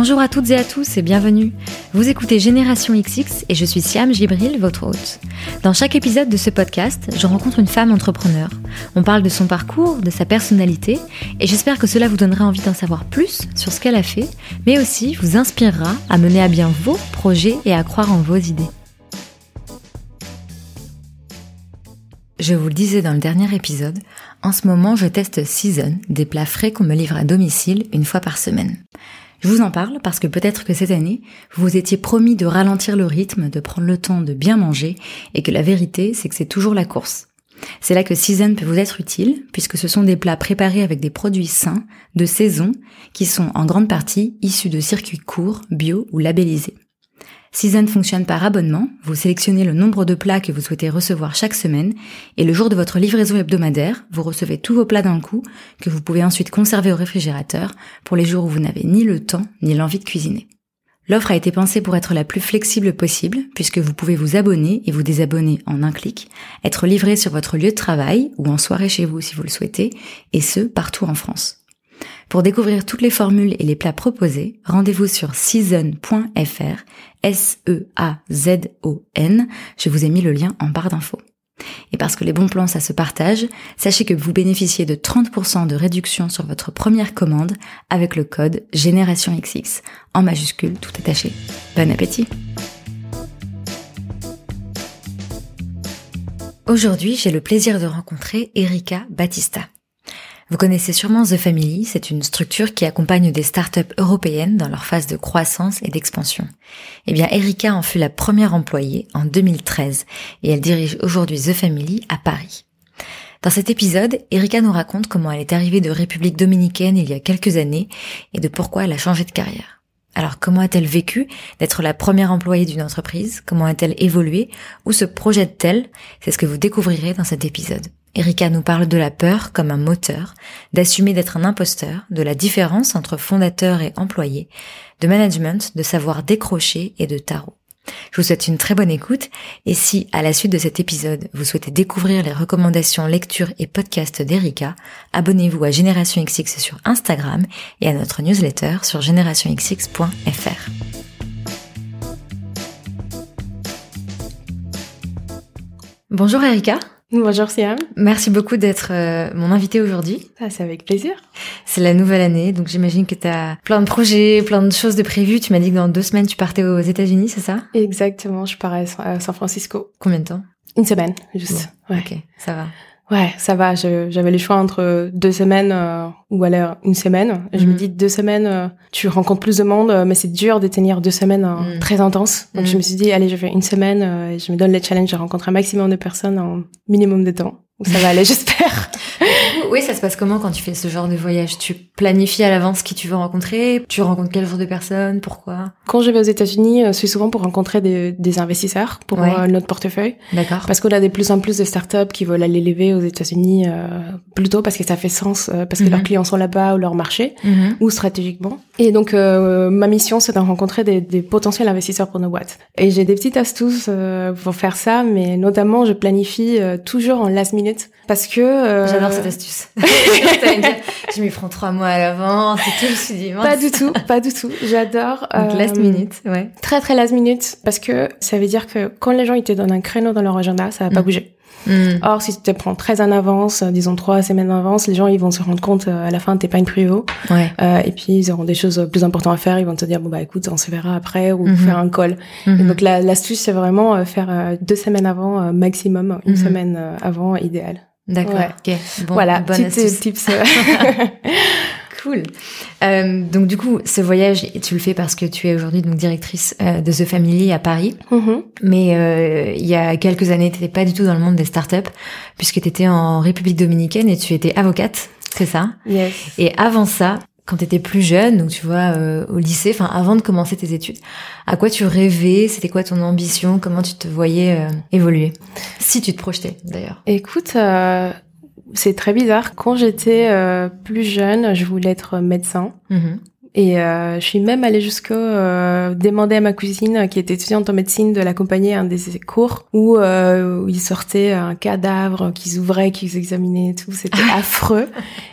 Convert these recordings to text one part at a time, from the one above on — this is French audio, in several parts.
Bonjour à toutes et à tous et bienvenue. Vous écoutez Génération XX et je suis Siam Gibril, votre hôte. Dans chaque épisode de ce podcast, je rencontre une femme entrepreneur. On parle de son parcours, de sa personnalité et j'espère que cela vous donnera envie d'en savoir plus sur ce qu'elle a fait, mais aussi vous inspirera à mener à bien vos projets et à croire en vos idées. Je vous le disais dans le dernier épisode, en ce moment je teste Season, des plats frais qu'on me livre à domicile une fois par semaine. Je vous en parle parce que peut-être que cette année, vous vous étiez promis de ralentir le rythme, de prendre le temps de bien manger, et que la vérité, c'est que c'est toujours la course. C'est là que Season peut vous être utile, puisque ce sont des plats préparés avec des produits sains, de saison, qui sont en grande partie issus de circuits courts, bio ou labellisés. Season fonctionne par abonnement, vous sélectionnez le nombre de plats que vous souhaitez recevoir chaque semaine, et le jour de votre livraison hebdomadaire, vous recevez tous vos plats d'un coup, que vous pouvez ensuite conserver au réfrigérateur pour les jours où vous n'avez ni le temps ni l'envie de cuisiner. L'offre a été pensée pour être la plus flexible possible, puisque vous pouvez vous abonner et vous désabonner en un clic, être livré sur votre lieu de travail ou en soirée chez vous si vous le souhaitez, et ce, partout en France. Pour découvrir toutes les formules et les plats proposés, rendez-vous sur season.fr, S-E-A-Z-O-N. Je vous ai mis le lien en barre d'infos. Et parce que les bons plans, ça se partage, sachez que vous bénéficiez de 30% de réduction sur votre première commande avec le code GénérationXX, en majuscule tout attaché. Bon appétit Aujourd'hui, j'ai le plaisir de rencontrer Erika Battista. Vous connaissez sûrement The Family, c'est une structure qui accompagne des startups européennes dans leur phase de croissance et d'expansion. Eh bien, Erika en fut la première employée en 2013 et elle dirige aujourd'hui The Family à Paris. Dans cet épisode, Erika nous raconte comment elle est arrivée de République dominicaine il y a quelques années et de pourquoi elle a changé de carrière. Alors comment a-t-elle vécu d'être la première employée d'une entreprise? Comment a-t-elle évolué? Où se projette-t-elle? C'est ce que vous découvrirez dans cet épisode. Erika nous parle de la peur comme un moteur, d'assumer d'être un imposteur, de la différence entre fondateur et employé, de management, de savoir décrocher et de tarot. Je vous souhaite une très bonne écoute et si, à la suite de cet épisode, vous souhaitez découvrir les recommandations lecture et podcast d'Erika, abonnez-vous à Génération XX sur Instagram et à notre newsletter sur générationxx.fr. Bonjour Erika. Bonjour Siam. Merci beaucoup d'être euh, mon invité aujourd'hui. Ah, c'est avec plaisir. C'est la nouvelle année, donc j'imagine que tu as plein de projets, plein de choses de prévues. Tu m'as dit que dans deux semaines, tu partais aux États-Unis, c'est ça? Exactement, je pars à San Francisco. Combien de temps? Une semaine, juste. Ouais. Ok, ça va. Ouais, ça va. J'avais le choix entre deux semaines euh, ou alors une semaine. Je me mhm. dis deux semaines, euh, tu rencontres plus de monde, euh, mais c'est dur de tenir deux semaines mhm. très intenses. Donc je mhm. me suis dit, allez, je fais une semaine, et je me donne les challenges de rencontrer un maximum de personnes en minimum de temps. Ça va aller, j'espère. oui, ça se passe comment quand tu fais ce genre de voyage? Tu planifies à l'avance qui tu veux rencontrer? Tu rencontres quel genre de personnes? Pourquoi? Quand je vais aux États-Unis, euh, c'est souvent pour rencontrer des, des investisseurs pour euh, notre portefeuille. D'accord. Parce qu'on a de plus en plus de startups qui veulent aller lever aux États-Unis euh, plutôt parce que ça fait sens, euh, parce que leurs mhm. clients sont là-bas ou leur marché, mhm. ou stratégiquement. Et donc, ma mission, c'est de rencontrer des, des, potentiels investisseurs pour nos boîtes. Et j'ai des petites astuces pour faire ça, mais notamment, je planifie toujours en last minute parce que euh... j'adore cette astuce. je m'y prends trois mois à l'avance et tout. Je me suis dit pas du tout, pas du tout. J'adore. Donc last euh, minute, ouais. Très très last minute parce que ça veut dire que quand les gens ils te donnent un créneau dans leur agenda, ça va pas mm. bouger. Mm. Or, si tu te prends très en avance, euh, disons trois semaines en avance, les gens ils vont se rendre compte euh, à la fin t'es pas une prio. Ouais. Euh, et puis ils auront des choses plus importantes à faire. Ils vont te dire bon bah écoute, on se verra après ou mm-hmm. faire un call. Mm-hmm. Donc l'astuce c'est vraiment faire deux semaines avant maximum, une mm-hmm. semaine avant idéal. D'accord. Ok. Bon, voilà. Bonne astuce. tips. Cool. Euh, donc du coup, ce voyage, tu le fais parce que tu es aujourd'hui donc directrice euh, de The Family à Paris. Mm-hmm. Mais euh, il y a quelques années, tu n'étais pas du tout dans le monde des startups, puisque tu étais en République dominicaine et tu étais avocate, c'est ça? Yes. Et avant ça, quand tu étais plus jeune, donc tu vois, euh, au lycée, enfin avant de commencer tes études, à quoi tu rêvais? C'était quoi ton ambition? Comment tu te voyais euh, évoluer? Si tu te projetais d'ailleurs. Écoute, euh, c'est très bizarre. Quand j'étais euh, plus jeune, je voulais être médecin. Mhm. Et euh, je suis même allée jusqu'au euh, demander à ma cousine qui était étudiante en médecine de l'accompagner à un des cours où, euh, où il sortait un cadavre qu'ils ouvraient, qu'ils examinaient et tout. C'était affreux.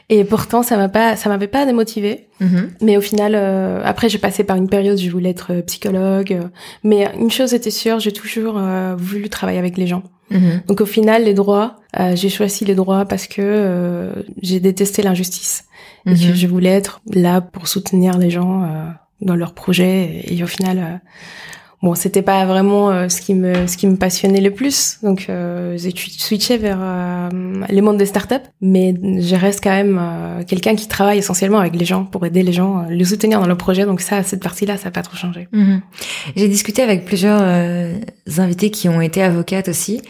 Et pourtant, ça m'a pas, ça m'avait pas démotivée. Mm-hmm. Mais au final, euh, après, j'ai passé par une période où je voulais être psychologue. mais une chose était sûre, j'ai toujours voulu travailler avec les gens. Mm-hmm. Donc au final, les droits, j'ai choisi les droits parce que j'ai détesté l'injustice et que mhm. je voulais être là pour soutenir les gens euh, dans leurs projets et, au final euh, bon c'était pas vraiment euh, ce qui me ce qui me passionnait le plus. Donc j'ai switché vers les mondes des startups. Mais je reste quand même quelqu'un qui travaille essentiellement avec les gens pour aider les gens les soutenir dans leurs projets donc ça cette partie là ça n'a pas trop changé. Mhm. j'ai discuté avec plusieurs invités qui ont été avocates aussi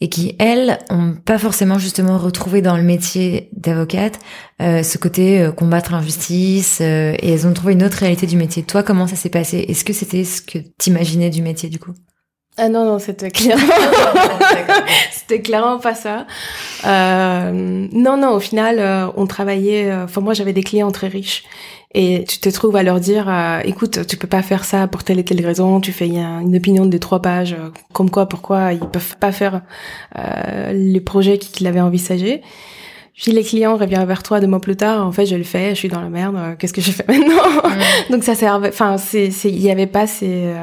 et qui elles ont pas forcément justement retrouvé dans le métier d'avocate euh, ce côté euh, combattre l'injustice euh, et elles ont trouvé une autre réalité du métier. Toi, comment ça s'est passé? Est-ce que c'était ce que t'imaginais du métier du coup? Ah non non c'était clairement c'était clairement pas ça. Euh, non non au final on travaillait. Enfin moi j'avais des clients très riches et tu te trouves à leur dire euh, écoute tu peux pas faire ça pour telle et telle raison tu fais une opinion de trois pages euh, comme quoi pourquoi ils peuvent pas faire euh, les projets qu'ils avaient envisagés. Puis les clients reviennent vers toi deux mois plus tard en fait je le fais je suis dans la merde qu'est-ce que je fais maintenant? Donc ça servait enfin il y avait pas ces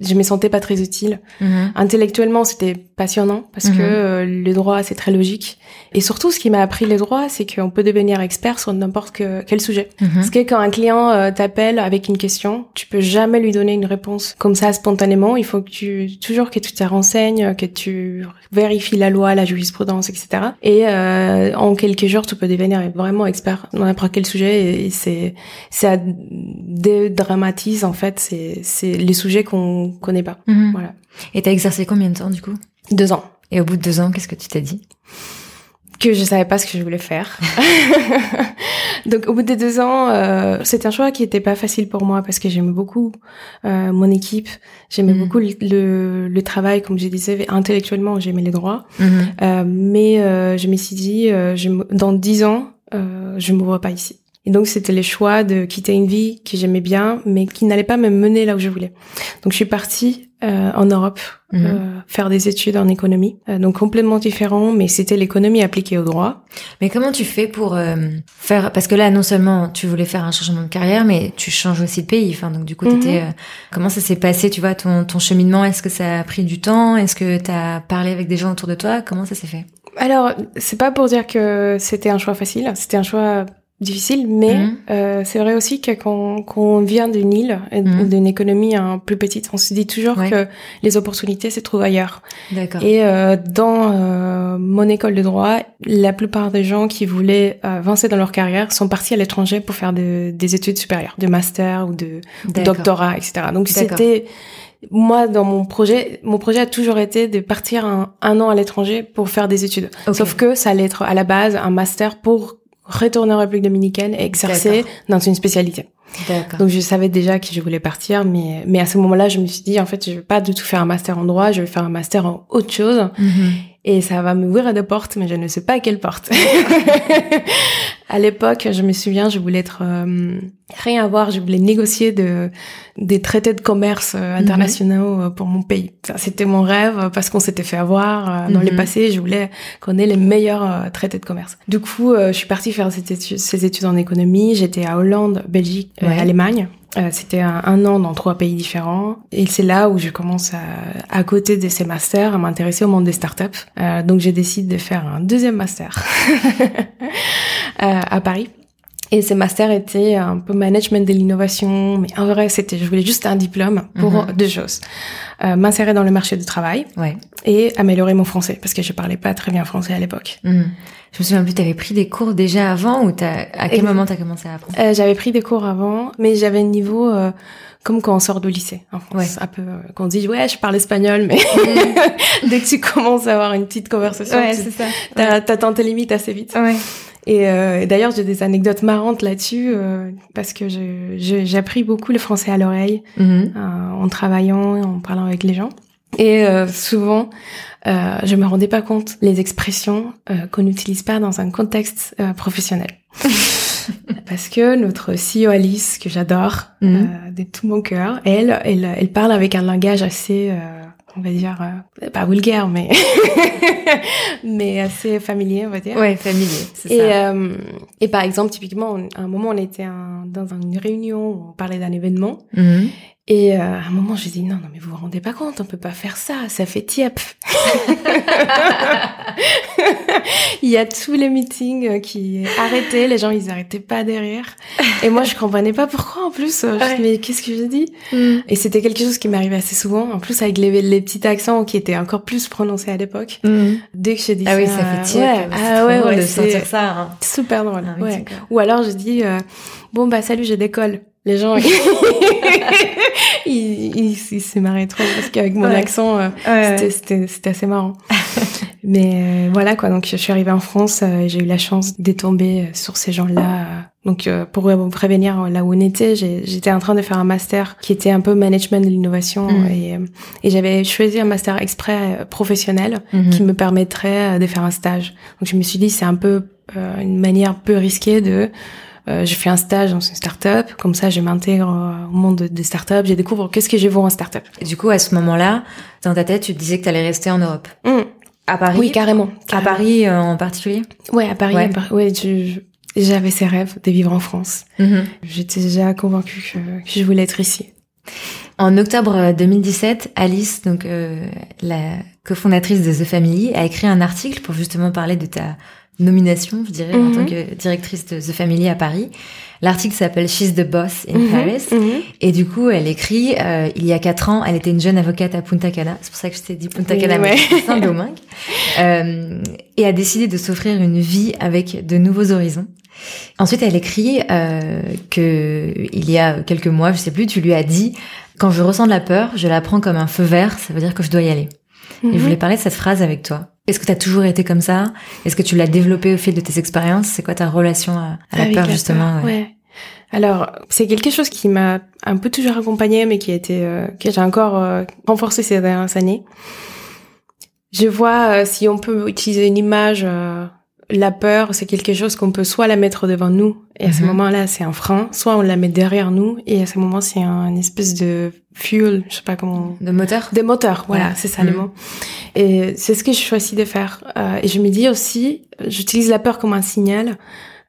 je me sentais pas très utile. Mhm. Intellectuellement, c'était passionnant parce que mhm. euh, le droit, c'est très logique. Et surtout, ce qui m'a appris les droits, c'est qu'on peut devenir expert sur n'importe quel sujet. Mhm. Parce que quand un client euh, t'appelle avec une question, tu peux jamais lui donner une réponse comme ça spontanément. Il faut que tu toujours que tu te renseignes, que tu vérifies la loi, la jurisprudence, etc. Et euh, en quelques jours, tu peux devenir vraiment expert dans n'importe quel sujet. Et c'est ça dédramatise en fait. C'est c'est les sujets qu'on connaît pas. Mhm. Voilà. Et t'as exercé combien de temps du coup? Deux ans. Et au bout de deux ans, qu'est-ce que tu t'es dit? Que je savais pas ce que je voulais faire. Donc au bout de deux ans, euh, c'était un choix qui était pas facile pour moi parce que j'aimais beaucoup euh, mon équipe, j'aimais mhm. beaucoup le, le, travail, comme je disais, intellectuellement j'aimais les droits, mhm. euh, mais je me suis dit, je, dans dix ans, je me vois pas ici. Et donc c'était le choix de quitter une vie que j'aimais bien, mais qui n'allait pas me mener là où je voulais. Donc je suis partie euh, en Europe mhm. euh, faire des études en économie, euh, donc complètement différent, mais c'était l'économie appliquée au droit. Mais comment tu fais pour euh, faire Parce que là, non seulement tu voulais faire un changement de carrière, mais tu changes aussi de pays. Enfin, donc du coup, t'étais. Mhm. comment ça s'est passé Tu vois, ton ton cheminement? Est-ce que ça a pris du temps? Est-ce que t'as parlé avec des gens autour de toi? Comment ça s'est fait? Alors, c'est pas pour dire que c'était un choix facile, c'était un choix difficile, mais mhm. euh, c'est vrai aussi que quand, quand on vient d'une île, mhm. d'une économie un peu petite, on se dit toujours que les opportunités se trouvent ailleurs. Et euh, dans euh, mon école de droit, la plupart des gens qui voulaient avancer dans leur carrière sont partis à l'étranger pour faire des études supérieures, de master ou de doctorat, etc. Donc c'était moi, dans mon projet, mon projet a toujours été de partir un, un an à l'étranger pour faire des études. Sauf que ça allait être à la base un master pour retourner en République dominicaine et exercer dans une spécialité. Donc je savais déjà que je voulais partir, mais mais à ce moment-là, je me suis dit en fait, je vais pas du tout faire un master en droit, je vais faire un master en autre chose. Mhm et ça va m'ouvrir des portes, mais je ne sais pas à quelle porte. à l'époque, je me souviens, je voulais être euh, rien à voir, je voulais négocier de des traités de commerce euh, mhm. internationaux euh, pour mon pays. C'était mon rêve parce qu'on s'était fait avoir dans les mhm. passés. Je voulais qu'on ait les meilleurs traités de commerce. Du coup, je suis partie faire cette étude, ces études en économie. J'étais à Hollande, Belgique, Allemagne. Euh, c'était un, an dans trois pays différents. Et c'est là où je commence à, à côté de ces masters, à m'intéresser au monde des startups. Euh, donc j'ai décidé de faire un deuxième master euh, à Paris. Et ces masters étaient un peu management de l'innovation, mais en vrai, c'était, je voulais juste un diplôme pour mhm. deux choses. Euh, m'insérer dans le marché du travail ouais. Et améliorer mon français, parce que je parlais pas très bien français à l'époque. Mhm. Je me souviens plus, t'avais pris des cours déjà avant ou t'as, à quel moment t'as commencé à apprendre? Euh, J'avais pris des cours avant, mais j'avais un niveau euh, comme quand on sort de lycée en France. Un peu, euh, quand on dit ouais, je parle espagnol, mais dès que tu commences à avoir une petite conversation, ouais, c'est ça. T'atteins tes limites assez vite. Ouais. Et, euh, d'ailleurs, j'ai des anecdotes marrantes là-dessus euh, parce que j'ai appris beaucoup le français à l'oreille mm-hmm. en travaillant, en parlant avec les gens. Et souvent, euh, je me rendais pas compte les expressions euh, qu'on n'utilise pas dans un contexte euh, professionnel. parce que notre CEO Alice, que j'adore mm. euh, de tout mon cœur, elle, elle, elle parle avec un langage assez euh, on va dire euh, pas vulgaire mais mais assez familier on va dire ouais familier et ça. Euh, et par exemple typiquement à un moment on était dans une réunion où on parlait d'un événement mm-hmm. Et euh, à un moment, je dis non, non, mais vous vous rendez pas compte, on peut pas faire ça, ça fait tiep. Il y a tous les meetings euh, qui arrêtaient, les gens ils arrêtaient pas derrière. Et moi, je comprenais pas pourquoi en plus. Je dis, mais qu'est-ce que je dis mm. Et c'était quelque chose qui m'arrivait assez souvent, en plus avec les, les, petits accents qui étaient encore plus prononcés à l'époque. Mm. Dès que je dis ah oui, ça fait tiep. Ouais, ah ouais, ouais, de sentir ça. Hein. Super drôle. Ah ouais. Ou alors je dis euh, bon bah salut, je décolle. Les gens, ils, ils, s'est marré trop parce qu'avec mon accent, euh, c'était, c'était assez marrant. Mais euh, voilà quoi, donc je suis arrivée en France euh, et j'ai eu la chance de tomber sur ces gens-là. Donc pour vous prévenir là où on était, j'étais en train de faire un master qui était un peu management de l'innovation mm. et, et j'avais choisi un master exprès professionnel mm-hmm. qui me permettrait de faire un stage. Donc je me suis dit c'est un peu une manière peu risquée de euh, j'ai fait un stage dans une start-up, comme ça je m'intègre au monde des start-up, je découvre qu'est-ce que j'ai vu en start-up. Et du coup, à ce moment-là, dans ta tête, tu te disais que tu allais rester en Europe. Mmh. À Paris Oui, carrément. À Paris euh, en particulier Ouais, à Paris. Ouais, j'avais ces rêves de vivre en France. Mmh. J'étais déjà convaincue que, je voulais être ici. En octobre 2017, Alice, donc euh, la cofondatrice de The Family, a écrit un article pour justement parler de ta nomination, je dirais, en tant mhm. que directrice de The Family à Paris. L'article s'appelle She's the Boss in mhm. Paris. Mhm. Et du coup, elle écrit, euh, il y a quatre ans, elle était une jeune avocate à Punta Cana. C'est pour ça que je t'ai dit Punta Cana, mais c'est Saint-Domingue. euh, et a décidé de s'offrir une vie avec de nouveaux horizons. Ensuite, elle écrit euh, que il y a quelques mois, je sais plus, tu lui as dit quand je ressens de la peur, je la prends comme un feu vert, ça veut dire que je dois y aller. Et je voulais parler de cette phrase avec toi. Est-ce que tu as toujours été comme ça? Est-ce que tu l'as développé au fil de tes expériences? C'est quoi ta relation à, la peur justement? Ouais. Alors, c'est quelque chose qui m'a un peu toujours accompagnée, mais qui a été, euh, que j'ai encore euh, renforcé ces dernières années. Je vois euh, si on peut utiliser une image la peur, c'est quelque chose qu'on peut soit la mettre devant nous, et à ce mhm. moment-là, c'est un frein, soit on la met derrière nous, et à ce moment, c'est un, espèce de fuel, je sais pas comment... De moteur De moteur, voilà, c'est ça le mhm. mot. Et c'est ce que je choisis de faire. Euh, et je me dis aussi, j'utilise la peur comme un signal.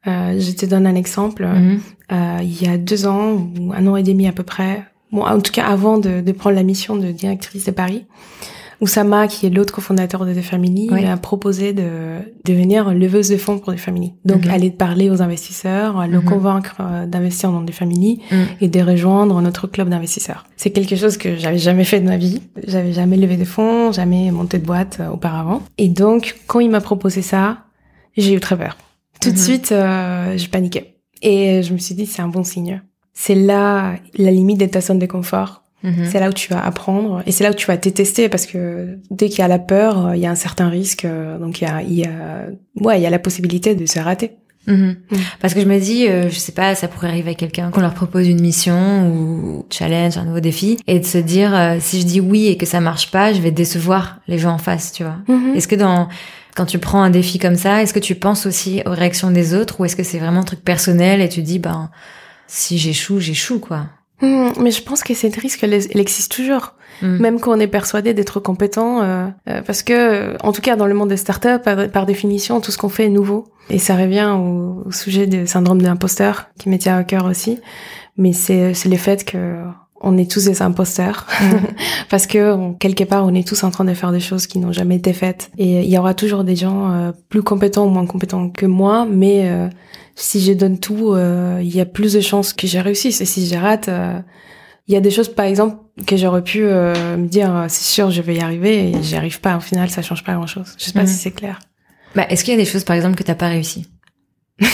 Euh, je te donne un exemple. Mhm. Euh, il y a deux ans, ou un an et demi à peu près, bon, en tout cas avant de, de prendre la mission de directrice de Paris, Oussama, qui est l'autre cofondateur de The Family, m'a proposé de devenir leveuse de fonds pour The Family. Donc, mhm. aller parler aux investisseurs, le mhm. convaincre euh, d'investir dans The Family mhm. et de rejoindre notre club d'investisseurs. C'est quelque chose que j'avais jamais fait de ma vie. J'avais jamais levé de fonds, jamais monté de boîte euh, auparavant. Et donc, quand il m'a proposé ça, j'ai eu très peur. Tout de suite, euh, je paniquais. Et je me suis dit, c'est un bon signe. C'est là la limite de ta zone de confort Mhm. C'est là où tu vas apprendre et c'est là où tu vas tester parce que dès qu'il y a la peur, euh, il y a un certain risque. Euh, donc il y a, il y a, ouais, il y a la possibilité de se rater. Mhm. Mm. Parce que je me dis, euh, je sais pas, ça pourrait arriver à quelqu'un qu'on leur propose une mission ou challenge, un nouveau défi, et de se dire, si je dis oui et que ça marche pas, je vais décevoir les gens en face, tu vois. Mhm. Est-ce que dans quand tu prends un défi comme ça, est-ce que tu penses aussi aux réactions des autres ou est-ce que c'est vraiment un truc personnel et tu dis, ben, si j'échoue, j'échoue, quoi. Hmm, mais je pense que cette risque, elle, existe toujours. Hmm. Même quand on est persuadé d'être compétent, euh, euh, parce que, en tout cas, dans le monde des startups, par, par définition, tout ce qu'on fait est nouveau. Et ça revient au, sujet du syndrome de l'imposteur, qui m'était à cœur aussi. Mais c'est, le fait que on est tous des imposteurs hmm. parce que quelque part on est tous en train de faire des choses qui n'ont jamais été faites et il y aura toujours des gens euh, plus compétents ou moins compétents que moi mais si je donne tout, euh, il y a plus de chances que j'ai réussi. Et si je rate, euh, il y a des choses, par exemple, que j'aurais pu euh, me dire, c'est sûr, je vais y arriver, et j'y arrive pas. Au final, ça change pas grand-chose. Je sais pas si c'est clair. Bah, est-ce qu'il y a des choses, par exemple, que t'as pas réussi?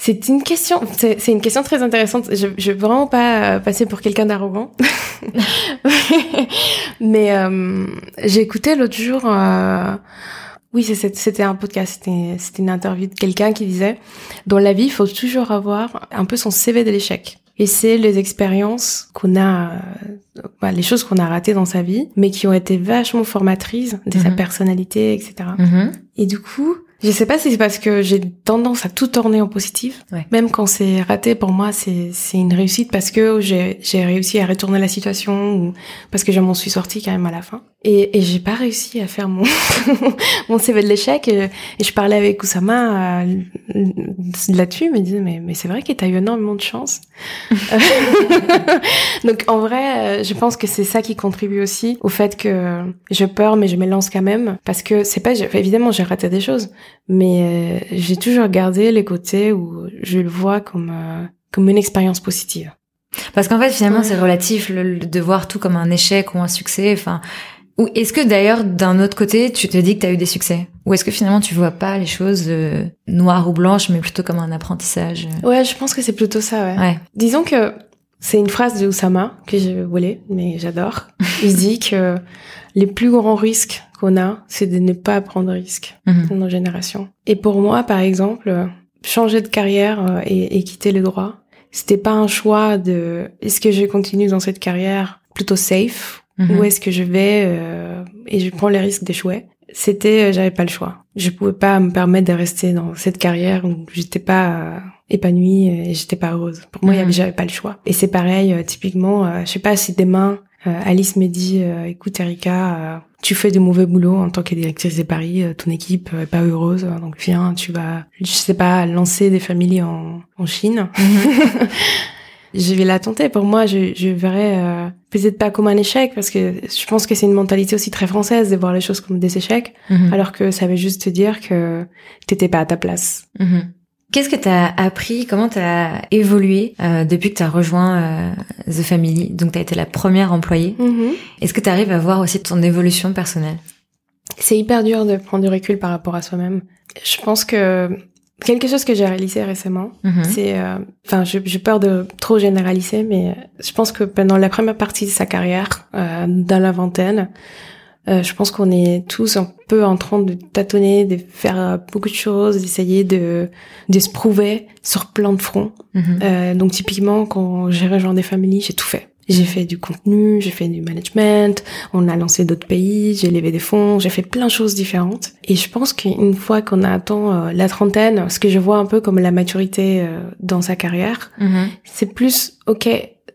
C'est une question, c'est une question très intéressante. Je, je veux vraiment pas passer pour quelqu'un d'arrogant, mais j'ai écouté l'autre jour oui, c'était un podcast, c'était une interview de quelqu'un qui disait, dans la vie, il faut toujours avoir un peu son CV de l'échec. Et c'est les expériences qu'on a, euh, bah, les choses qu'on a ratées dans sa vie, mais qui ont été vachement formatrices de sa mhm. personnalité, etc. Mhm. Et du coup, Je sais pas si c'est parce que j'ai tendance à tout tourner en positif. Même quand c'est raté, pour moi, c'est c'est une réussite parce que j'ai j'ai réussi à retourner la situation ou parce que je m'en suis sortie quand même à la fin. Et, et j'ai pas réussi à faire mon mon CV de l'échec. Et, je parlais avec Oussama euh, là-dessus, il me disait mais mais c'est vrai que t'as eu énormément de chance. Donc en vrai, euh, je pense que c'est ça qui contribue aussi au fait que je peur mais je me lance quand même parce que c'est pas évidemment j'ai raté des choses, mais euh, j'ai toujours gardé les côtés où je le vois comme comme une expérience positive. Parce qu'en fait, finalement, c'est relatif le, de voir tout comme un échec ou un succès. Enfin, ou est-ce que d'ailleurs, d'un autre côté, tu te dis que tu as eu des succès? Ou est-ce que finalement, tu vois pas les choses euh, noires ou blanches, mais plutôt comme un apprentissage euh? Ouais, je pense que c'est plutôt ça, ouais. ouais. Disons que c'est une phrase de Oussama que je voulais, mais j'adore. Il dit que les plus grands risques qu'on a, c'est de ne pas prendre de risques mhm. dans nos générations. Et pour moi, par exemple, changer de carrière euh, et, et quitter le droit, c'était pas un choix de est-ce que je continue dans cette carrière plutôt safe où est-ce que je vais euh, et je prends les risques d'échouer. C'était, euh, j'avais pas le choix. Je pouvais pas me permettre de rester dans cette carrière où j'étais pas euh, épanouie et j'étais pas heureuse. Pour moi, mhm. j'avais pas le choix. Et c'est pareil, typiquement, je sais pas si demain Alice me dit, écoute Erika, tu fais du mauvais boulot en tant que directrice des paris, ton équipe est pas heureuse, donc viens, tu vas, je sais pas, lancer des familles en, en Chine. Je vais la tenter. Pour moi, je, je verrais euh, peut-être pas comme un échec parce que je pense que c'est une mentalité aussi très française de voir les choses comme des échecs, mhm. alors que ça veut juste te dire que t'étais pas à ta place. Mhm. Qu'est-ce que tu as appris Comment tu as évolué euh, depuis que tu as rejoint euh, The Family? Donc tu as été la première employée. Mhm. Est-ce que tu arrives à voir aussi ton évolution personnelle? C'est hyper dur de prendre du recul par rapport à soi-même. Je pense que Quelque chose que j'ai réalisé récemment, mhm. c'est, euh, enfin, j'ai peur de trop généraliser, mais je pense que pendant la première partie de sa carrière, euh, dans la vingtaine, euh, je pense qu'on est tous un peu en train de tâtonner, de faire beaucoup de choses, d'essayer de, de se prouver sur plein de fronts. Mhm. donc typiquement, quand j'ai rejoint des familles, j'ai tout fait. J'ai fait du contenu, j'ai fait du management, on a lancé d'autres pays, j'ai levé des fonds, j'ai fait plein de choses différentes. Et je pense qu'une fois qu'on a atteint euh, la trentaine, ce que je vois un peu comme la maturité euh, dans sa carrière, mm-hmm. c'est plus, ok,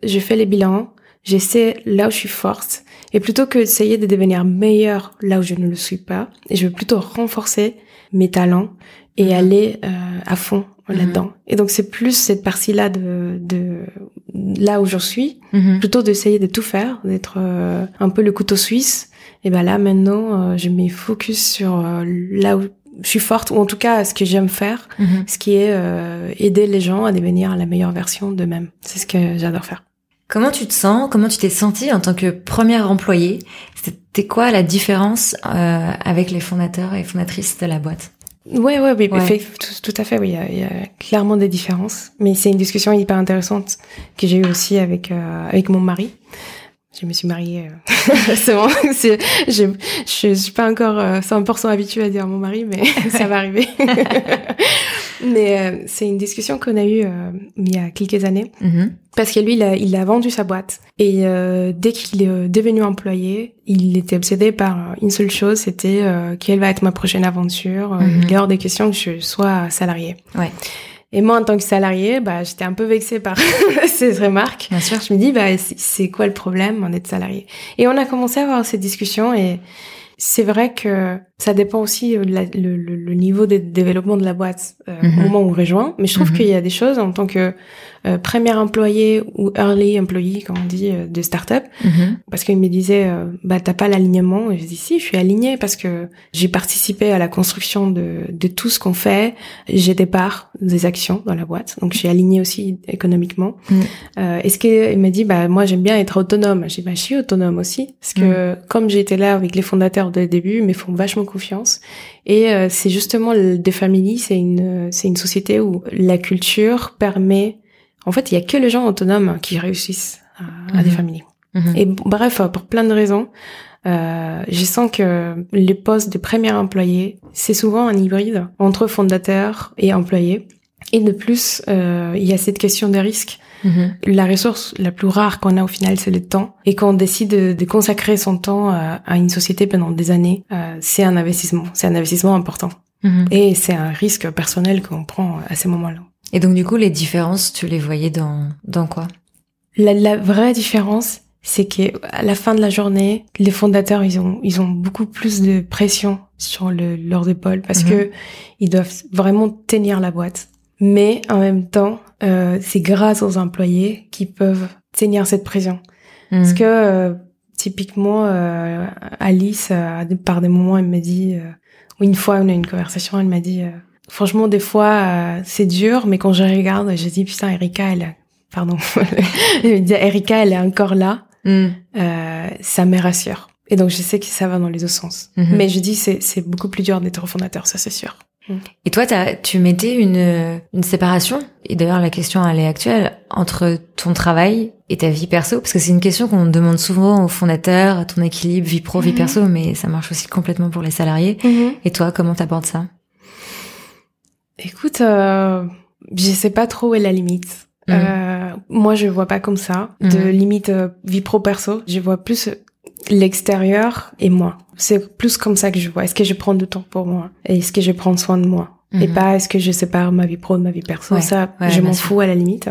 je fais les bilans, j'essaie là où je suis forte, et plutôt que d'essayer de devenir meilleur là où je ne le suis pas, je veux plutôt renforcer mes talents et mm-hmm. aller euh, à fond Mhm. là-dedans. Et donc c'est plus cette partie-là de, de là où j'en suis, mhm. plutôt d'essayer de tout faire, d'être euh, un peu le couteau suisse. Et ben là maintenant, euh, je mets focus sur euh, là où je suis forte, ou en tout cas ce que j'aime faire, mhm. ce qui est aider les gens à devenir la meilleure version d'eux-mêmes. C'est ce que j'adore faire. Comment tu te sens Comment tu t'es sentie en tant que première employée? C'était quoi la différence avec les fondateurs et fondatrices de la boîte? Ouais, ouais, oui, tout, à fait, oui, il y, a, clairement des différences. Mais c'est une discussion hyper intéressante que j'ai eue aussi avec euh, avec mon mari. Je me suis mariée euh, c'est je, je, suis pas encore 100% euh, habituée à dire mon mari, mais ça va arriver. Mais euh, c'est une discussion qu'on a eue il y a quelques années. Mm-hmm. Parce que lui, il a, il a vendu sa boîte. Et dès qu'il est devenu employé, il était obsédé par une seule chose, c'était quelle va être ma prochaine aventure. Mm-hmm. Il est hors des questions que je sois salarié. Ouais. Et moi, en tant que salarié, bah, j'étais un peu vexée par ces remarques. Bien sûr. Je me dis, bah, c'est quoi le problème en être salarié? Et on a commencé à avoir ces discussions et c'est vrai que ça dépend aussi euh, de le, le, niveau de développement de la boîte euh, au mhm. moment où on rejoint. Mais je trouve mhm. qu'il y a des choses en tant que euh, premier employé ou early employee, comme on dit, euh, de start-up. Mhm. Parce qu'il me disait, euh, bah t'as pas l'alignement. Et je dis si, je suis alignée parce que j'ai participé à la construction de, de tout ce qu'on fait. J'ai des parts des actions dans la boîte, donc je suis alignée aussi économiquement. Euh, Est-ce qu'il m'a dit, bah moi j'aime bien être autonome. J'ai bah je suis autonome aussi parce que comme j'ai été là avec les fondateurs dès le début, ils me font vachement confiance. Et euh, c'est justement des familles, c'est une c'est une société où la culture permet. En fait, il y a que les gens autonomes qui réussissent à, des mhm. familles. Mhm. Et bref, pour plein de raisons, euh, je sens que les postes de premier employé, c'est souvent un hybride entre fondateur et employé. Et de plus, euh, il y a cette question des risques. Mhm. La ressource la plus rare qu'on a au final, c'est le temps. Et quand on décide de, consacrer son temps à, une société pendant des années, euh, c'est un investissement. C'est un investissement important. Mhm. Et c'est un risque personnel qu'on prend à ces moments-là. Et donc du coup, les différences, tu les voyais dans dans quoi? La, la, vraie différence, c'est que à la fin de la journée, les fondateurs, ils ont ils ont beaucoup plus de pression sur le, leurs épaules parce mhm. que ils doivent vraiment tenir la boîte. Mais en même temps, euh, c'est grâce aux employés qui peuvent tenir cette pression. Mhm. Parce que euh, typiquement, euh, Alice, euh, par des moments, elle m'a dit, euh, une fois, on a eu une conversation, elle m'a dit, franchement, des fois, c'est dur, mais quand je regarde, j'ai dit, putain, Erika, elle, pardon, Erika, elle est encore là, mm. ça me rassure. Et donc, je sais que ça va dans les deux sens. Mhm. Mais je dis, c'est beaucoup plus dur d'être fondateur, ça c'est sûr. Et toi, as, tu mettais une, une séparation, et d'ailleurs la question elle est actuelle, entre ton travail et ta vie perso, parce que c'est une question qu'on demande souvent aux fondateurs, ton équilibre vie pro, vie mhm. perso, mais ça marche aussi complètement pour les salariés. Mhm. Et toi, comment t'abordes ça? Écoute, euh, je sais pas trop où est la limite. Mhm. Euh, moi, je vois pas comme ça de limite euh, vie pro perso. Je vois plus l'extérieur et moi. C'est plus comme ça que je vois. Est-ce que je prends du temps pour moi? Est-ce que je prends soin de moi? Et mhm. pas est-ce que je sépare ma vie pro de ma vie perso? Ça, je m'en fous à la limite.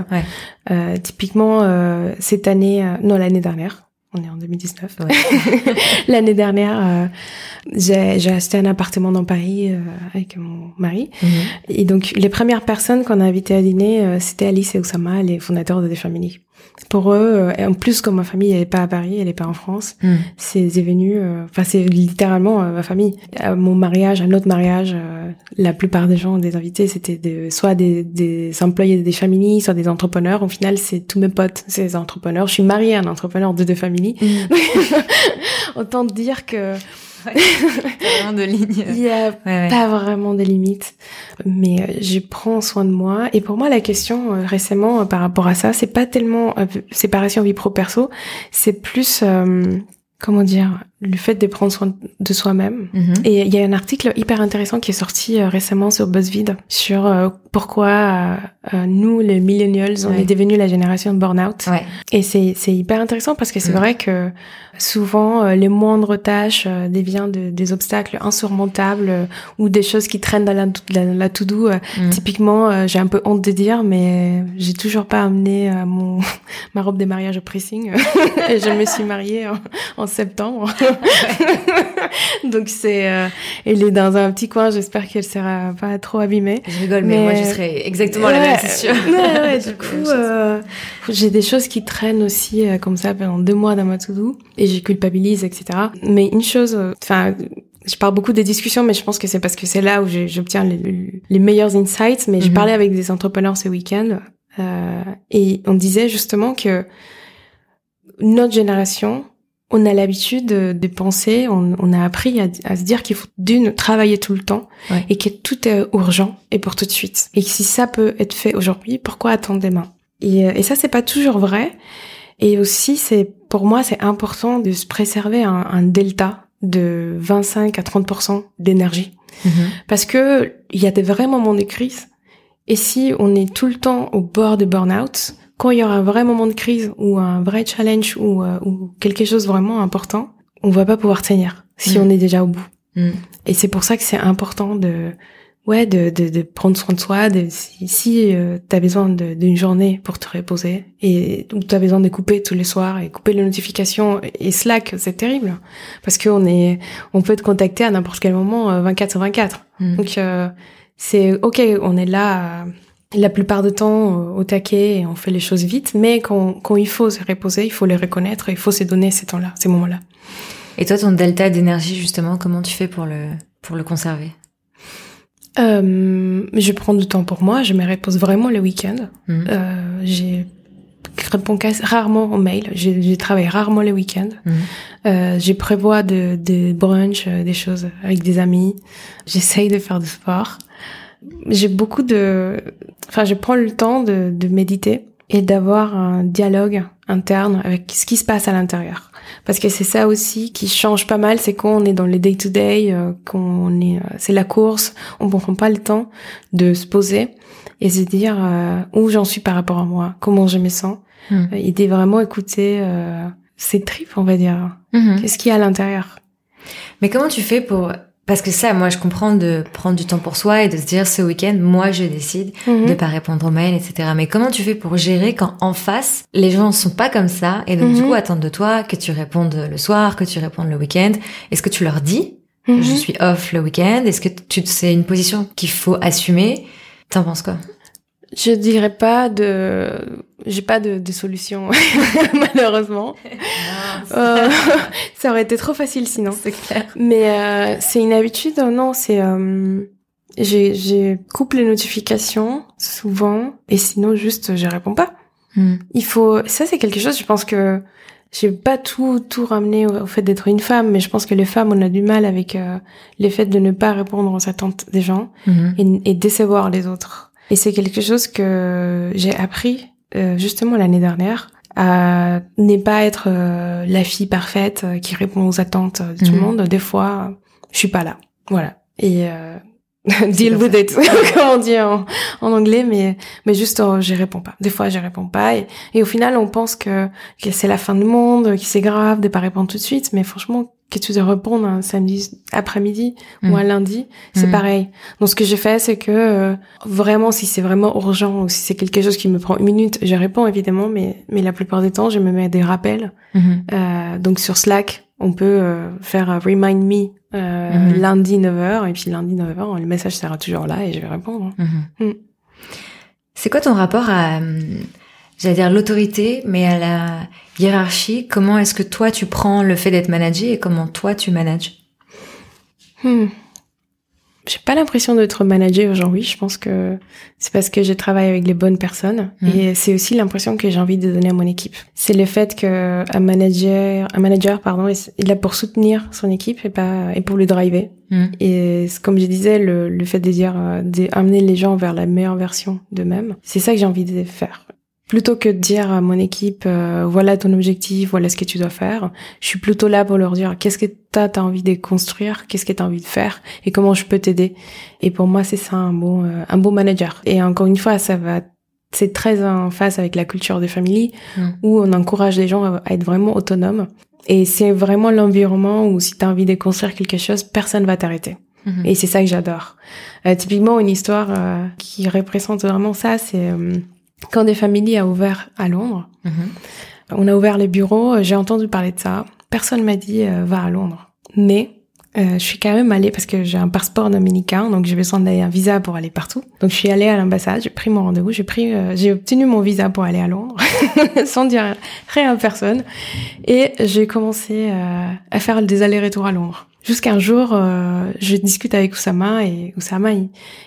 Euh, typiquement, euh, cette année, euh, non l'année dernière, on est en 2019. L'année dernière, euh, j'ai acheté un appartement dans Paris euh, avec mon mari. Mhm. Et donc, les premières personnes qu'on a invitées à dîner, c'était Alice et Oussama, les fondateurs de The Family pour eux, euh, et en plus comme ma famille elle est pas à Paris, elle est pas en France, hmm. c'est venu, euh, enfin c'est littéralement euh, ma famille. À mon mariage, un autre mariage, la plupart des gens, des invités, c'était de, soit des, des employés des familles, soit des entrepreneurs. Au final, c'est tous mes potes, c'est des entrepreneurs. Je suis mariée à un entrepreneur de deux familles. Hmm. Autant dire que de ligne. Il y a pas vraiment de limites, mais euh, je prends soin de moi. Et pour moi, la question euh, récemment euh, par rapport à ça, c'est pas tellement séparation vie pro perso, c'est plus comment dire le fait de prendre soin de soi-même. Mhm. Et il y a un article hyper intéressant qui est sorti euh, récemment sur BuzzFeed sur euh, pourquoi euh, nous, les millennials, on est devenus la génération de burn-out. Ouais. Et c'est, c'est hyper intéressant parce que c'est mhm. vrai que souvent, les moindres tâches deviennent de, des obstacles insurmontables ou des choses qui traînent dans la, la, to-do. Mhm. Typiquement, j'ai un peu honte de dire, mais j'ai toujours pas amené mon ma robe de mariage au pressing. et je me suis mariée en, en septembre. Donc c'est, euh, elle est dans un petit coin. J'espère qu'elle sera pas trop abîmée. Je rigole, mais, moi je serais exactement la même, c'est sûr. Ouais, ouais, du coup, euh, j'ai des choses qui traînent aussi euh, comme ça pendant deux mois dans ma to-do et j'ai culpabilise, etc. Mais une chose, enfin. je parle beaucoup des discussions, mais je pense que c'est parce que c'est là où j'obtiens les, les, meilleurs insights. Mais je mhm. parlais avec des entrepreneurs ce week-end euh, et on disait justement que notre génération, on a l'habitude de, penser, on, a appris à, se dire qu'il faut d'une travailler tout le temps et que tout est urgent et pour tout de suite. Et que si ça peut être fait aujourd'hui, pourquoi attendre demain? Et, euh, et ça, c'est pas toujours vrai. Et aussi, c'est pour moi, c'est important de se préserver un, delta de 25 à 30% d'énergie. Mm-hmm. Parce que il y a des vrais moments de crise. Et si on est tout le temps au bord de burn-out, quand il y aura un vrai moment de crise ou un vrai challenge ou, euh, ou quelque chose vraiment important, on va pas pouvoir tenir si mm. on est déjà au bout. Mm. Et c'est pour ça que c'est important de ouais de, de, de, prendre soin de soi. De, si si euh, tu as besoin d'une journée pour te reposer et tu as besoin de couper tous les soirs et couper les notifications et Slack, c'est terrible parce qu'on est on peut te contacter à n'importe quel moment 24 euh, sur 24. Mm. Donc c'est ok, on est là la plupart du temps euh, au taquet et on fait les choses vite, mais quand, quand il faut se reposer, il faut les reconnaître, il faut se donner ces temps-là, ces moments-là. Et toi, ton delta d'énergie, justement, comment tu fais pour le, pour le conserver? Euh, Je prends du temps pour moi, je me repose vraiment le week-end. Mmh. Euh, j'ai réponds rarement aux mails, je, travaille rarement les week-ends. Mmh. Euh, je prévois de, de brunch, euh, des choses avec des amis. J'essaye de faire du sport j'ai beaucoup de, enfin, je prends le temps de, de méditer et d'avoir un dialogue interne avec ce qui se passe à l'intérieur. Parce que c'est ça aussi qui change pas mal, c'est quand on est dans les day to day, euh, quand on est, euh, c'est la course, on ne prend pas le temps de se poser et se dire euh, où j'en suis par rapport à moi, comment je me sens, hmm. et de vraiment écouter euh, ses tripes, on va dire. Hmm. Qu'est-ce qu'il y a à l'intérieur? Mais comment tu fais pour parce que ça, moi, je comprends de prendre du temps pour soi et de se dire ce week-end, moi, je décide Mhm. de pas répondre aux mails, etc. Mais comment tu fais pour gérer quand en face, les gens sont pas comme ça et donc du Mhm. coup attendent de toi que tu répondes le soir, que tu répondes le week-end? Est-ce que tu leur dis Mhm. je suis off le week-end? Est-ce que tu c'est une position qu'il faut assumer? T'en penses quoi? Je dirais pas de, j'ai pas de, de solution malheureusement. Euh, ça aurait été trop facile sinon. C'est clair. Mais euh, c'est une habitude, euh, non, c'est euh, j'ai j'ai coupe les notifications souvent et sinon juste je réponds pas. Hmm. Il faut ça c'est quelque chose je pense que j'ai pas tout tout ramené au, au fait d'être une femme mais je pense que les femmes on a du mal avec euh, les faits de ne pas répondre aux attentes des gens Mhm. et, et décevoir les autres. Et c'est quelque chose que j'ai appris euh, justement l'année dernière à ne pas être euh, la fille parfaite euh, qui répond aux attentes de tout le monde. Des fois, je suis pas là. Voilà. Et euh, deal with it, comme on dit en, en anglais, mais mais juste euh, j'y réponds pas. Des fois, j'y réponds pas et, et au final, on pense que, que c'est la fin du monde, que c'est grave de pas répondre tout de suite, mais franchement, que tu dois répondre un samedi après-midi ou un Mhm. lundi, c'est Mhm. pareil. Donc ce que j'ai fait, c'est que euh, vraiment, si c'est vraiment urgent ou si c'est quelque chose qui me prend une minute, je réponds évidemment, mais mais la plupart du temps, je me mets des rappels. Mhm. Euh, donc sur Slack, on peut euh, faire un remind me euh, Mhm. lundi 9h et puis lundi 9h, le message sera toujours là et je vais répondre. Mhm. Mm. C'est quoi ton rapport à, hum, j'allais dire l'autorité, mais à la hiérarchie Comment est-ce que toi tu prends le fait d'être managé et comment toi tu manages? Hmm. J'ai pas l'impression d'être managée aujourd'hui. Je pense que c'est parce que je travaille avec les bonnes personnes Mhm. et c'est aussi l'impression que j'ai envie de donner à mon équipe. C'est le fait que un manager, un manager, pardon, il est là pour soutenir son équipe et pas et pour le driver. Hmm. Et comme je disais, le, le fait de dire euh, d'amener les gens vers la meilleure version d'eux-mêmes, c'est ça que j'ai envie de faire. Plutôt que de dire à mon équipe, euh, voilà ton objectif, voilà ce que tu dois faire, je suis plutôt là pour leur dire qu'est-ce que t'as as envie de construire, qu'est-ce que t'as envie de faire et comment je peux t'aider. Et pour moi, c'est ça un bon, euh, un bon manager. Et encore une fois, ça va, c'est très en face avec la culture de famille Mm. où on encourage les gens à, à être vraiment autonomes. Et c'est vraiment l'environnement où si t'as envie de construire quelque chose, personne va t'arrêter. Mhm. Et c'est ça que j'adore. Euh, typiquement, une histoire euh, qui représente vraiment ça, c'est euh, quand des familles a ouvert à Londres. Mhm. On a ouvert les bureaux, euh, j'ai entendu parler de ça. Personne m'a dit euh, va à Londres. Mais euh, je suis quand même allée parce que j'ai un passeport dominicain, donc j'ai besoin d'aller un visa pour aller partout. Donc je suis allée à l'ambassade, j'ai pris mon rendez-vous, j'ai pris, euh, j'ai obtenu mon visa pour aller à Londres, sans dire rien à personne, et j'ai commencé à faire des allers-retours à Londres. Jusqu'à un jour, euh, je discute avec Oussama et Oussama,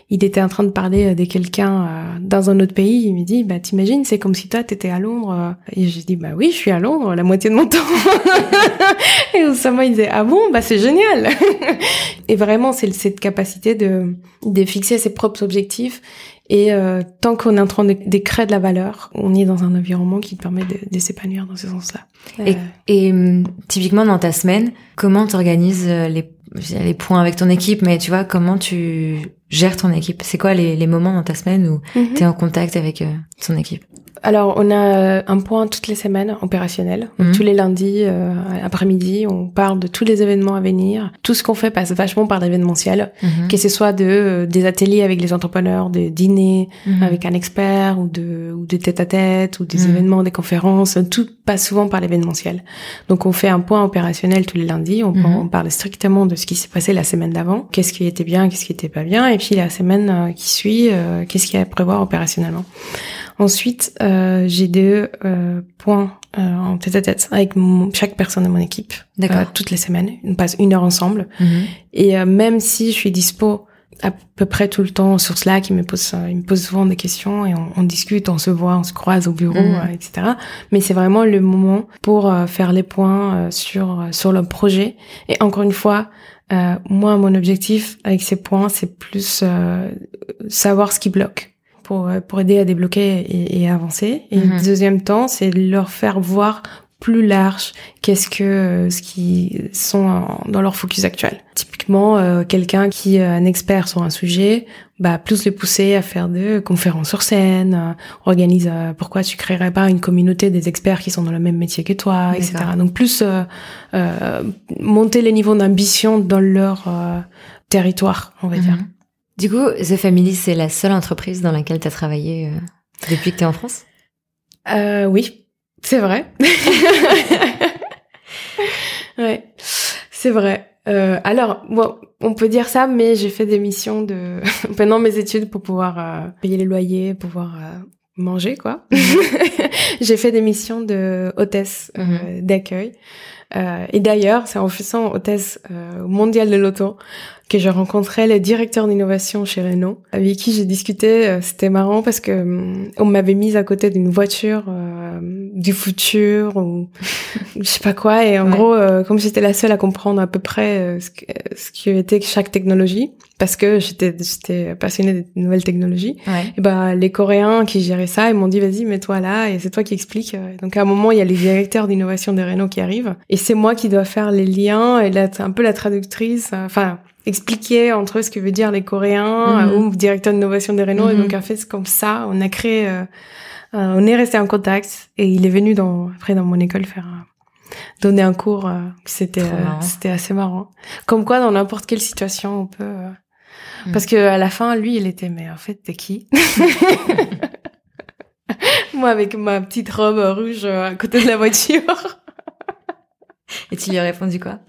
il, était en train de parler de quelqu'un euh, dans un autre pays. Il me dit, bah t'imagines, c'est comme si toi t'étais à Londres. euh. Et j'ai dit, bah oui, je suis à Londres la moitié de mon temps. et Oussama il disait, ah bon, bah c'est génial. et vraiment, c'est cette capacité de de fixer ses propres objectifs. Et euh, tant qu'on est en train de, de créer de la valeur, on est dans un environnement qui te permet de, de s'épanouir dans ce sens-là. Et, Euh, et, hum, typiquement dans ta semaine, comment t'organises euh, les, les points avec ton équipe, mais tu vois, comment tu gères ton équipe? C'est quoi les, les moments dans ta semaine où mhm. tu es en contact avec euh, ton équipe? Alors, on a euh, un point toutes les semaines opérationnel. Mhm. Tous les lundis euh, après-midi, on parle de tous les événements à venir. Tout ce qu'on fait passe vachement par l'événementiel, Mhm. que ce soit de euh, des ateliers avec les entrepreneurs, des dîners Mhm. avec un expert ou de ou des tête-à-tête ou des Mhm. événements, des conférences. Tout passe souvent par l'événementiel. Donc, on fait un point opérationnel tous les lundis. On, on parle strictement de ce qui s'est passé la semaine d'avant, qu'est-ce qui était bien, qu'est-ce qui était pas bien, et puis la semaine euh, qui suit, euh, qu'est-ce qu'il y a à prévoir opérationnellement. Ensuite, euh, j'ai deux euh, points euh, en tête-à-tête avec mon- chaque personne de mon équipe. D'accord. Euh, toutes les semaines, on passe une heure ensemble. Mhm. Et euh, même si je suis dispo à peu près tout le temps sur Slack, il me pose, il me pose souvent des questions et on, on discute, on se voit, on se croise au bureau, Mhm. etc. Mais c'est vraiment le moment pour faire les points euh, sur euh, sur le projet. Et encore une fois, euh, moi, mon objectif avec ces points, c'est plus euh, savoir ce qui bloque pour euh, pour aider à débloquer et, et avancer. Et Mhm. deuxième temps, c'est leur faire voir plus large qu'est-ce que euh, ce qui sont dans leur focus actuel. Typiquement euh, quelqu'un qui est un expert sur un sujet, bah plus le pousser à faire des conférences sur scène, euh, organise pourquoi tu créerais pas une communauté des experts qui sont dans le même métier que toi, etc. Donc plus monter les niveaux d'ambition dans leur territoire, on va dire. Du coup, The Family, c'est la seule entreprise dans laquelle tu as travaillé depuis que tu es en France? Oui, c'est vrai. ouais, c'est vrai. Euh, alors, bon, on peut dire ça, mais j'ai fait des missions de pendant mes études pour pouvoir euh, payer les loyers, pouvoir euh, manger, quoi. Mhm. j'ai fait des missions de hôtesse euh, mhm. d'accueil. et d'ailleurs, c'est en faisant hôtesse mondiale de l'auto que j'ai rencontré le directeur d'innovation chez Renault, avec qui j'ai discuté. Euh, c'était marrant parce que hum, on m'avait mise à côté d'une voiture euh, du futur ou je sais pas quoi. Et en gros, euh, comme j'étais la seule à comprendre à peu près ce, que, ce qui était chaque technologie, parce que j'étais j'étais passionnée des nouvelles technologies. Et ben les Coréens qui géraient ça, ils m'ont dit vas-y mets-toi là et c'est toi qui expliques. Donc à un moment il y a les directeurs d'innovation des Renault qui arrivent et c'est moi qui dois faire les liens et là un peu la traductrice. Enfin expliquer entre eux ce que veut dire les Coréens mhm. ou directeur d'innovation des Renault. Et donc, en fait, c'est comme ça, on a créé, euh, euh, on est resté en contact. Et il est venu dans, après dans mon école faire donner un cours. Euh, c'était c'était assez marrant. Comme quoi, dans n'importe quelle situation, on peut. Mhm. Parce que à la fin, lui, il était, mais en fait, t'es qui? Moi, avec ma petite robe rouge à côté de la voiture. Et tu lui as répondu quoi?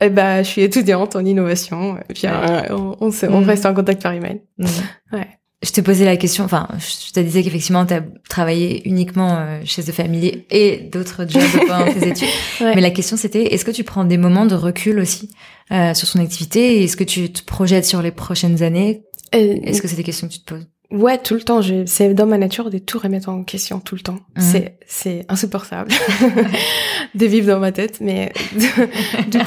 Eh ben, je suis étudiante en innovation. Et puis, euh, on, on, on, mhm. reste en contact par email. Mhm. Ouais. Je te posais la question, enfin, je te disais qu'effectivement, tu as travaillé uniquement euh, chez The Family et d'autres jobs pendant tes études. Mais la question, c'était, est-ce que tu prends des moments de recul aussi euh, sur son activité? Est-ce que tu te projettes sur les prochaines années? Est-ce que c'est des questions que tu te poses? Ouais, tout le temps. C'est dans ma nature de tout remettre en question tout le temps. Mhm. C'est c'est insupportable de vivre dans ma tête, mais du coup,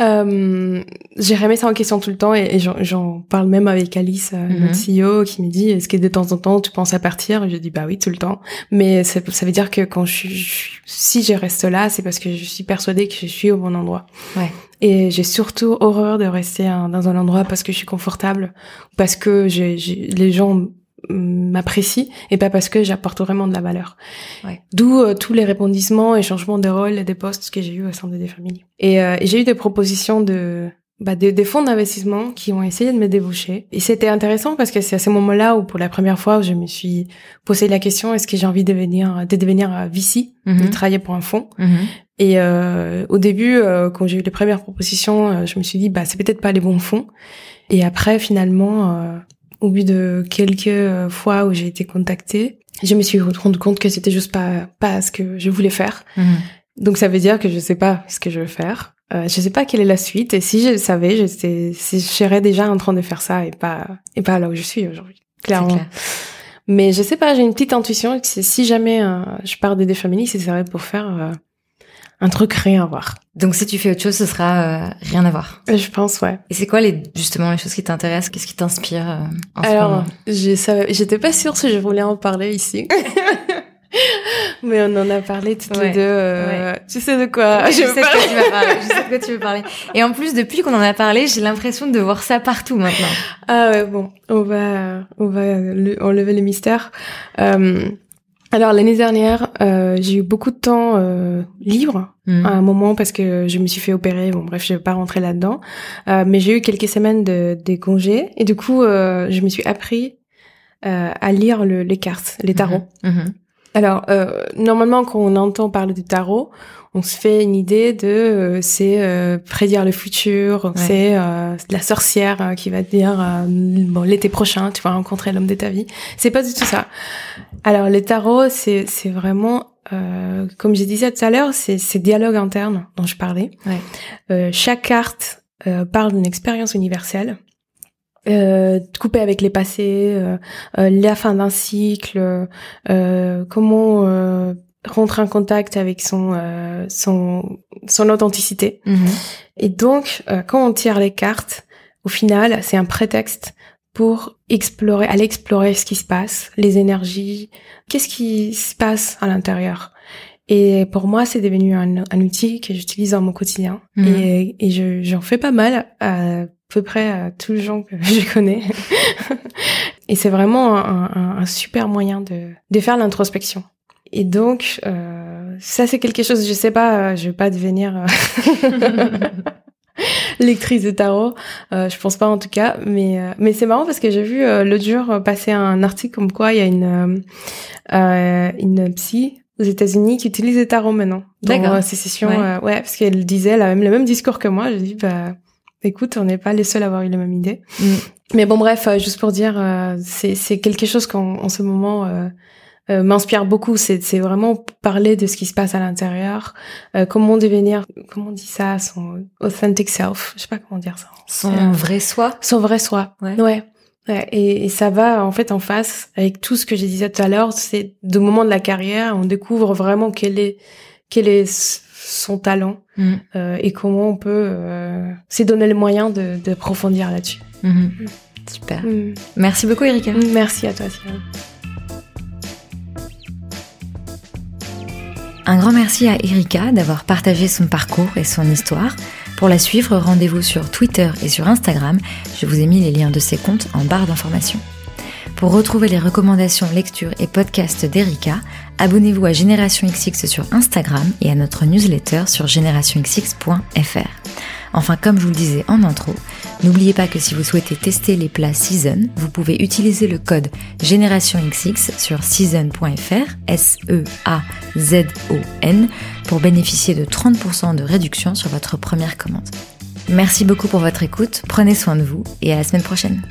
euh, j'ai remis ça en question tout le temps et, j'en parle même avec Alice, euh, notre CEO, qui me dit est-ce que de temps en temps tu penses à partir? Et je dis bah oui tout le temps. Mais ça, ça veut dire que quand je suis, si je reste là, c'est parce que je suis persuadée que je suis au bon endroit. Ouais. Et j'ai surtout horreur de rester dans un endroit parce que je suis confortable, parce que les gens m'apprécient et pas parce que j'apporte vraiment de la valeur. Ouais. D'où euh, tous les répondissements et changements de rôle et des postes que j'ai eu au sein de des familles. Et, euh, et j'ai eu des propositions de bah, des, des fonds d'investissement qui ont essayé de me déboucher. Et c'était intéressant parce que c'est à ce moment-là où, pour la première fois, je me suis posé la question est-ce que j'ai envie de devenir, de devenir VC, de mhm. travailler pour un fonds. Mhm. Et euh, au début, euh, quand j'ai eu les premières propositions, euh, je me suis dit bah c'est peut-être pas les bons fonds. Et après, finalement, euh, au bout de quelques fois où j'ai été contactée, je me suis rendu compte que c'était juste pas pas ce que je voulais faire. Mhm. Donc ça veut dire que je sais pas ce que je veux faire. Euh, je sais pas quelle est la suite. Et si je le savais, je, serais déjà en train de faire ça et pas et pas là où je suis aujourd'hui. Clairement. Mais je sais pas, j'ai une petite intuition que si jamais je pars de des familles, c'est serait pour faire un truc rien à voir. Donc si tu fais autre chose, ce sera euh, rien à voir. Euh, je pense, ouais. Et c'est quoi les justement les choses qui t'intéressent? Qu'est-ce qui t'inspire euh, en Alors, j'étais pas sûre si je voulais en parler ici. Mais on en a parlé toutes les deux. Euh, tu sais de quoi je, sais de quoi tu vas parler. Je sais de quoi tu veux parler. Et en plus, depuis qu'on en a parlé, j'ai l'impression de voir ça partout maintenant. Ah ouais, bon, on va, on va enlever les mystères. Euh, alors l'année dernière, euh, j'ai eu beaucoup de temps euh, libre mhm. à un moment parce que je me suis fait opérer. Bon bref, je vais pas rentrer là-dedans, euh, mais j'ai eu quelques semaines de des congés et du coup, euh, je me suis appris euh, à lire le, les cartes, les tarots. Mhm. Mhm. Alors normalement, quand on entend parler du tarot, on se fait une idée de euh, c'est euh, prédire le futur, c'est euh, la sorcière euh, qui va te dire bon l'été prochain tu vas rencontrer l'homme de ta vie. C'est pas du tout ça. Alors les tarots c'est c'est vraiment comme je disais tout à l'heure c'est c'est dialogue interne dont je parlais. chaque carte parle d'une expérience universelle. Euh, couper avec les passés, euh, la fin d'un cycle, euh, comment rentrer en contact avec son euh, son son authenticité. Mhm. Et donc, euh, quand on tire les cartes, au final, c'est un prétexte pour explorer, aller explorer ce qui se passe, les énergies, qu'est-ce qui se passe à l'intérieur. Et pour moi, c'est devenu un, un, outil que j'utilise dans mon quotidien. Mhm. Et, et j'en fais pas mal, à peu près à tous les gens que je connais. et c'est vraiment un, un, super moyen de, de faire l'introspection. Et donc, euh, ça c'est quelque chose, je sais pas, euh, je vais pas devenir euh, lectrice de tarot, euh, je pense pas en tout cas, mais euh, mais c'est marrant parce que j'ai vu l'autre jour passer un article comme quoi il y a une une psy aux États-Unis qui utilise le tarot maintenant dans ses sessions, ouais. ouais, parce qu'elle disait la même le même discours que moi. Je dis bah écoute, on n'est pas les seuls à avoir eu la même idée. Mm. Mais bon bref, juste pour dire, c'est c'est quelque chose qu'en en ce moment euh, m'inspire beaucoup. C'est, vraiment parler de ce qui se passe à l'intérieur, euh, comment devenir, comment on dit ça, son authentic self. Je sais pas comment dire ça. Son vrai soi. Son vrai soi. Ouais. ouais. Et, et, ça va en fait en face avec tout ce que j'ai disais tout à l'heure. C'est de moment de la carrière, on découvre vraiment quel est quel est son talent mm. euh, et comment on peut euh, s'y donner le moyen de, de approfondir là-dessus. Mm-hmm. Mm. Super. Mm. Merci beaucoup Erika. Merci à toi Cyril. Un grand merci à Erika d'avoir partagé son parcours et son histoire. Pour la suivre, rendez-vous sur Twitter et sur Instagram. Je vous ai mis les liens de ses comptes en barre d'informations. Pour retrouver les recommandations, lectures et podcasts d'Erika, abonnez-vous à Génération XX sur Instagram et à notre newsletter sur générationxx.fr. Enfin, comme je vous le disais en intro, n'oubliez pas que si vous souhaitez tester les plats Season, vous pouvez utiliser le code Génération XX sur season.fr, S-E-A-Z-O-N, pour bénéficier de 30% de réduction sur votre première commande. Merci beaucoup pour votre écoute, prenez soin de vous et à la semaine prochaine.